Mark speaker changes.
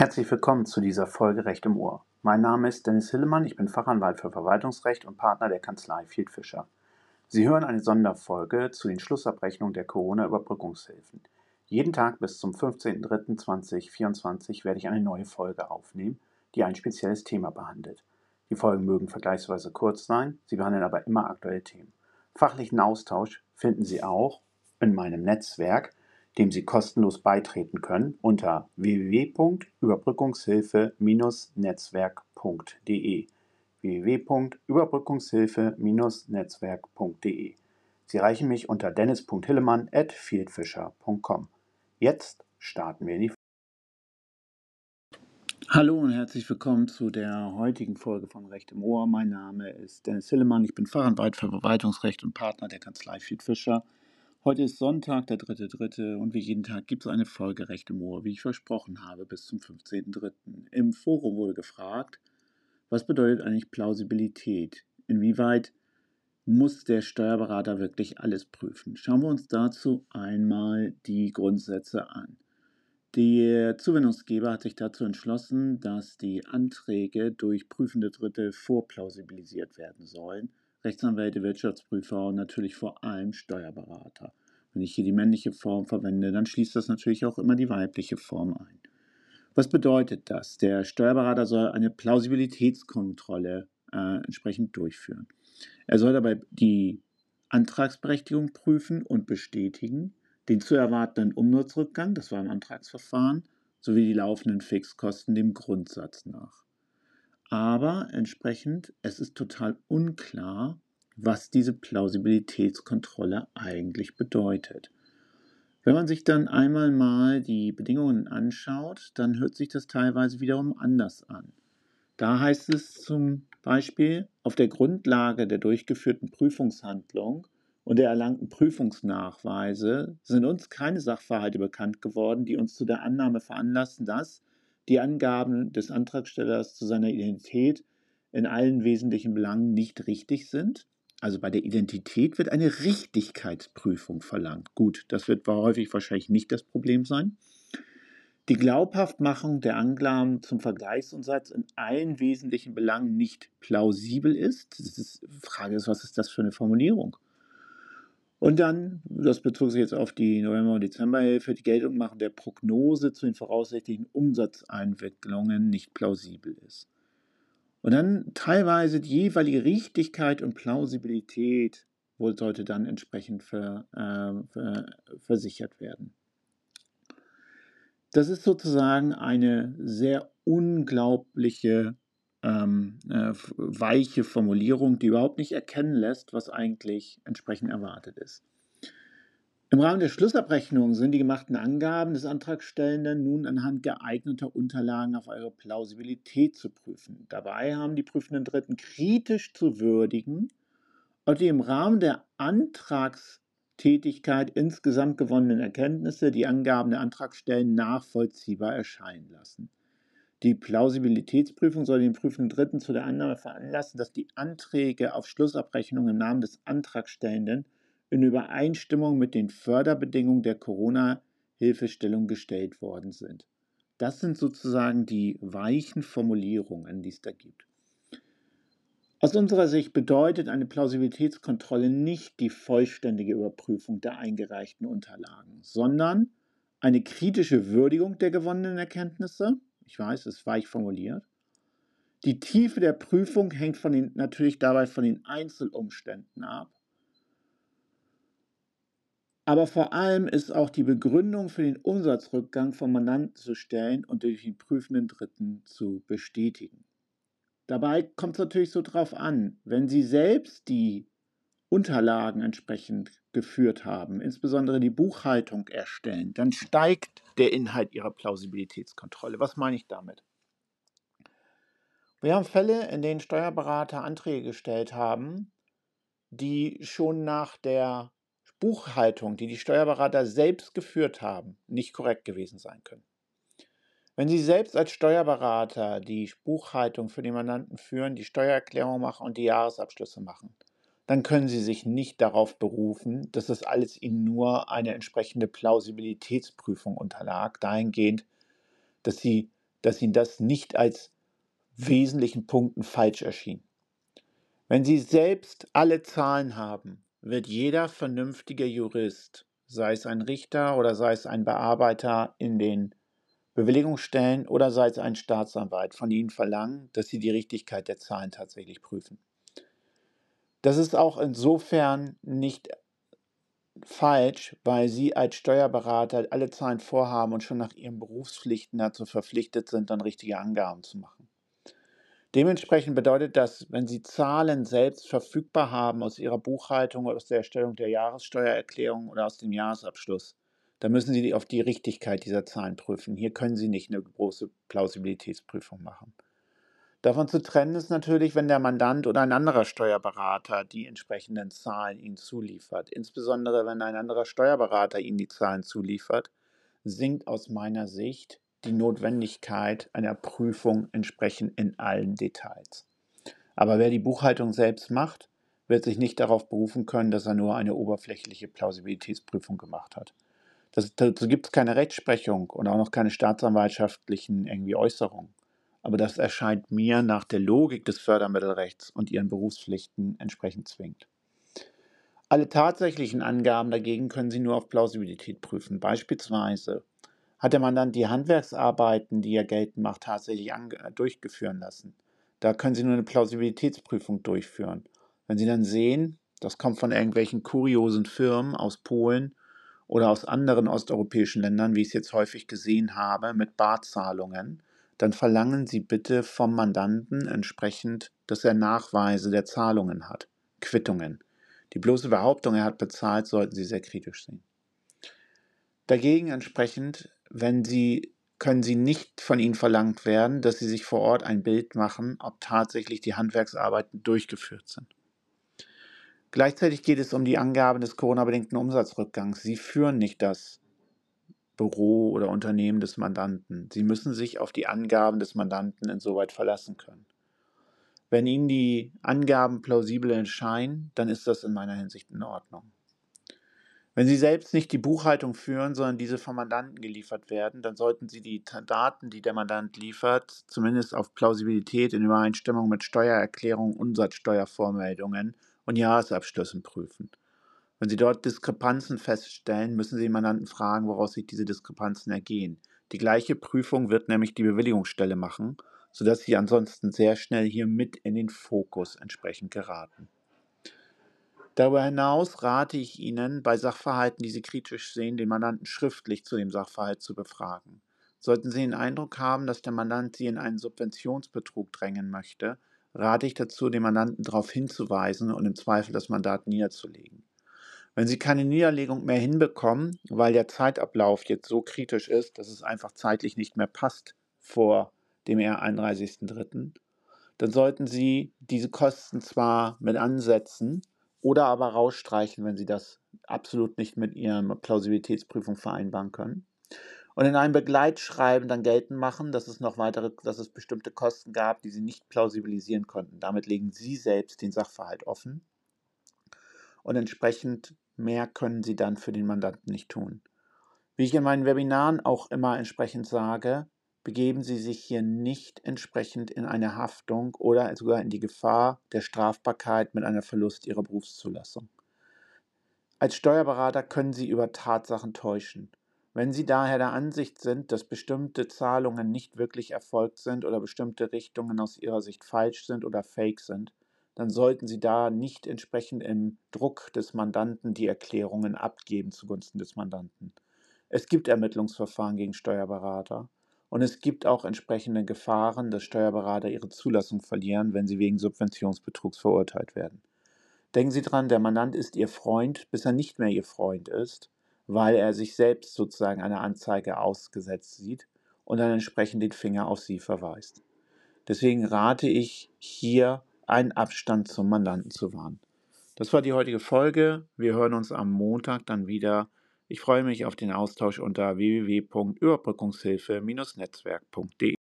Speaker 1: Herzlich willkommen zu dieser Folge Recht im Ohr. Mein Name ist Dennis Hillemann, ich bin Fachanwalt für Verwaltungsrecht und Partner der Kanzlei Field Fischer. Sie hören eine Sonderfolge zu den Schlussabrechnungen der Corona-Überbrückungshilfen. Jeden Tag bis zum 15.03.2024 werde ich eine neue Folge aufnehmen, die ein spezielles Thema behandelt. Die Folgen mögen vergleichsweise kurz sein, sie behandeln aber immer aktuelle Themen. Fachlichen Austausch finden Sie auch in meinem Netzwerk dem Sie kostenlos beitreten können unter www.überbrückungshilfe-netzwerk.de www.überbrückungshilfe-netzwerk.de Sie erreichen mich unter dennis.hillemann@fieldfisher.com. Jetzt starten wir in die Hallo und herzlich willkommen zu der heutigen Folge von Recht im Ohr. Mein Name ist Dennis Hillemann, ich bin Fachanwalt für Verwaltungsrecht und Partner der Kanzlei Field Fischer. Heute ist Sonntag, der 3.3. und wie jeden Tag gibt es eine Folge Recht im Ohr, wie ich versprochen habe, bis zum 15.3. Im Forum wurde gefragt, was bedeutet eigentlich Plausibilität? Inwieweit muss der Steuerberater wirklich alles prüfen? Schauen wir uns dazu einmal die Grundsätze an. Der Zuwendungsgeber hat sich dazu entschlossen, dass die Anträge durch prüfende Dritte vorplausibilisiert werden sollen Rechtsanwälte, Wirtschaftsprüfer und natürlich vor allem Steuerberater. Wenn ich hier die männliche Form verwende, dann schließt das natürlich auch immer die weibliche Form ein. Was bedeutet das? Der Steuerberater soll eine Plausibilitätskontrolle äh, entsprechend durchführen. Er soll dabei die Antragsberechtigung prüfen und bestätigen, den zu erwartenden Umsatzrückgang, das war im Antragsverfahren, sowie die laufenden Fixkosten dem Grundsatz nach. Aber entsprechend, es ist total unklar, was diese Plausibilitätskontrolle eigentlich bedeutet. Wenn man sich dann einmal mal die Bedingungen anschaut, dann hört sich das teilweise wiederum anders an. Da heißt es zum Beispiel, auf der Grundlage der durchgeführten Prüfungshandlung und der erlangten Prüfungsnachweise sind uns keine Sachverhalte bekannt geworden, die uns zu der Annahme veranlassen, dass die Angaben des Antragstellers zu seiner Identität in allen wesentlichen Belangen nicht richtig sind. Also bei der Identität wird eine Richtigkeitsprüfung verlangt. Gut, das wird häufig wahrscheinlich nicht das Problem sein. Die Glaubhaftmachung der Angaben zum Vergleichsumsatz in allen wesentlichen Belangen nicht plausibel ist. Das ist, die Frage ist, was ist das für eine Formulierung? Und dann, das bezog sich jetzt auf die November- und Dezemberhilfe, die Geltung machen der Prognose zu den voraussichtlichen Umsatzeinwicklungen nicht plausibel ist. Und dann teilweise die jeweilige Richtigkeit und Plausibilität wohl sollte dann entsprechend ver, äh, ver, versichert werden. Das ist sozusagen eine sehr unglaubliche ähm, äh, weiche Formulierung, die überhaupt nicht erkennen lässt, was eigentlich entsprechend erwartet ist. Im Rahmen der Schlussabrechnung sind die gemachten Angaben des Antragstellenden nun anhand geeigneter Unterlagen auf eure Plausibilität zu prüfen. Dabei haben die prüfenden Dritten kritisch zu würdigen, ob die im Rahmen der Antragstätigkeit insgesamt gewonnenen Erkenntnisse die Angaben der Antragstellen nachvollziehbar erscheinen lassen. Die Plausibilitätsprüfung soll den prüfenden Dritten zu der Annahme veranlassen, dass die Anträge auf Schlussabrechnung im Namen des Antragstellenden in Übereinstimmung mit den Förderbedingungen der Corona-Hilfestellung gestellt worden sind. Das sind sozusagen die weichen Formulierungen, die es da gibt. Aus unserer Sicht bedeutet eine Plausibilitätskontrolle nicht die vollständige Überprüfung der eingereichten Unterlagen, sondern eine kritische Würdigung der gewonnenen Erkenntnisse, ich weiß, es ist weich formuliert. Die Tiefe der Prüfung hängt von den, natürlich dabei von den Einzelumständen ab. Aber vor allem ist auch die Begründung für den Umsatzrückgang vom Mandanten zu stellen und durch den prüfenden Dritten zu bestätigen. Dabei kommt es natürlich so drauf an, wenn Sie selbst die Unterlagen entsprechend geführt haben, insbesondere die Buchhaltung erstellen, dann steigt der Inhalt ihrer Plausibilitätskontrolle. Was meine ich damit? Wir haben Fälle, in denen Steuerberater Anträge gestellt haben, die schon nach der Buchhaltung, die die Steuerberater selbst geführt haben, nicht korrekt gewesen sein können. Wenn Sie selbst als Steuerberater die Buchhaltung für den Mandanten führen, die Steuererklärung machen und die Jahresabschlüsse machen, dann können Sie sich nicht darauf berufen, dass das alles Ihnen nur eine entsprechende Plausibilitätsprüfung unterlag, dahingehend, dass Sie dass Ihnen das nicht als wesentlichen Punkten falsch erschien. Wenn Sie selbst alle Zahlen haben, wird jeder vernünftige Jurist, sei es ein Richter oder sei es ein Bearbeiter in den Bewilligungsstellen oder sei es ein Staatsanwalt, von Ihnen verlangen, dass Sie die Richtigkeit der Zahlen tatsächlich prüfen. Das ist auch insofern nicht falsch, weil Sie als Steuerberater alle Zahlen vorhaben und schon nach Ihren Berufspflichten dazu verpflichtet sind, dann richtige Angaben zu machen. Dementsprechend bedeutet das, wenn Sie Zahlen selbst verfügbar haben aus Ihrer Buchhaltung oder aus der Erstellung der Jahressteuererklärung oder aus dem Jahresabschluss, dann müssen Sie auf die Richtigkeit dieser Zahlen prüfen. Hier können Sie nicht eine große Plausibilitätsprüfung machen. Davon zu trennen ist natürlich, wenn der Mandant oder ein anderer Steuerberater die entsprechenden Zahlen Ihnen zuliefert. Insbesondere wenn ein anderer Steuerberater Ihnen die Zahlen zuliefert, sinkt aus meiner Sicht die Notwendigkeit einer Prüfung entsprechend in allen Details. Aber wer die Buchhaltung selbst macht, wird sich nicht darauf berufen können, dass er nur eine oberflächliche Plausibilitätsprüfung gemacht hat. Das, dazu gibt es keine Rechtsprechung und auch noch keine staatsanwaltschaftlichen irgendwie Äußerungen aber das erscheint mir nach der Logik des Fördermittelrechts und ihren Berufspflichten entsprechend zwingend. Alle tatsächlichen Angaben dagegen können Sie nur auf Plausibilität prüfen. Beispielsweise hat der Mandant die Handwerksarbeiten, die er geltend macht, tatsächlich durchgeführen lassen. Da können Sie nur eine Plausibilitätsprüfung durchführen. Wenn Sie dann sehen, das kommt von irgendwelchen kuriosen Firmen aus Polen oder aus anderen osteuropäischen Ländern, wie ich es jetzt häufig gesehen habe, mit Barzahlungen, dann verlangen Sie bitte vom Mandanten entsprechend, dass er Nachweise der Zahlungen hat, Quittungen. Die bloße Behauptung, er hat bezahlt, sollten Sie sehr kritisch sehen. Dagegen entsprechend, wenn Sie, können Sie nicht von Ihnen verlangt werden, dass Sie sich vor Ort ein Bild machen, ob tatsächlich die Handwerksarbeiten durchgeführt sind. Gleichzeitig geht es um die Angaben des Corona-bedingten Umsatzrückgangs. Sie führen nicht das Büro oder Unternehmen des Mandanten. Sie müssen sich auf die Angaben des Mandanten insoweit verlassen können. Wenn Ihnen die Angaben plausibel erscheinen, dann ist das in meiner Hinsicht in Ordnung. Wenn Sie selbst nicht die Buchhaltung führen, sondern diese vom Mandanten geliefert werden, dann sollten Sie die Daten, die der Mandant liefert, zumindest auf Plausibilität in Übereinstimmung mit Steuererklärungen, Umsatzsteuervormeldungen und Jahresabschlüssen prüfen. Wenn Sie dort Diskrepanzen feststellen, müssen Sie den Mandanten fragen, woraus sich diese Diskrepanzen ergehen. Die gleiche Prüfung wird nämlich die Bewilligungsstelle machen, sodass Sie ansonsten sehr schnell hier mit in den Fokus entsprechend geraten. Darüber hinaus rate ich Ihnen, bei Sachverhalten, die Sie kritisch sehen, den Mandanten schriftlich zu dem Sachverhalt zu befragen. Sollten Sie den Eindruck haben, dass der Mandant Sie in einen Subventionsbetrug drängen möchte, rate ich dazu, den Mandanten darauf hinzuweisen und im Zweifel das Mandat niederzulegen. Wenn Sie keine Niederlegung mehr hinbekommen, weil der Zeitablauf jetzt so kritisch ist, dass es einfach zeitlich nicht mehr passt vor dem 31.03., dann sollten Sie diese Kosten zwar mit ansetzen oder aber rausstreichen, wenn Sie das absolut nicht mit Ihrer Plausibilitätsprüfung vereinbaren können. Und in einem Begleitschreiben dann geltend machen, dass es noch weitere, dass es bestimmte Kosten gab, die Sie nicht plausibilisieren konnten. Damit legen Sie selbst den Sachverhalt offen und entsprechend mehr können Sie dann für den Mandanten nicht tun. Wie ich in meinen Webinaren auch immer entsprechend sage, begeben Sie sich hier nicht entsprechend in eine Haftung oder sogar in die Gefahr der Strafbarkeit mit einer Verlust Ihrer Berufszulassung. Als Steuerberater können Sie über Tatsachen täuschen. Wenn Sie daher der Ansicht sind, dass bestimmte Zahlungen nicht wirklich erfolgt sind oder bestimmte Richtungen aus Ihrer Sicht falsch sind oder fake sind, dann sollten Sie da nicht entsprechend im Druck des Mandanten die Erklärungen abgeben zugunsten des Mandanten. Es gibt Ermittlungsverfahren gegen Steuerberater und es gibt auch entsprechende Gefahren, dass Steuerberater ihre Zulassung verlieren, wenn sie wegen Subventionsbetrugs verurteilt werden. Denken Sie dran, der Mandant ist Ihr Freund, bis er nicht mehr Ihr Freund ist, weil er sich selbst sozusagen einer Anzeige ausgesetzt sieht und dann entsprechend den Finger auf Sie verweist. Deswegen rate ich hier einen Abstand zum Mandanten zu wahren. Das war die heutige Folge. Wir hören uns am Montag dann wieder. Ich freue mich auf den Austausch unter www.überbrückungshilfe-netzwerk.de.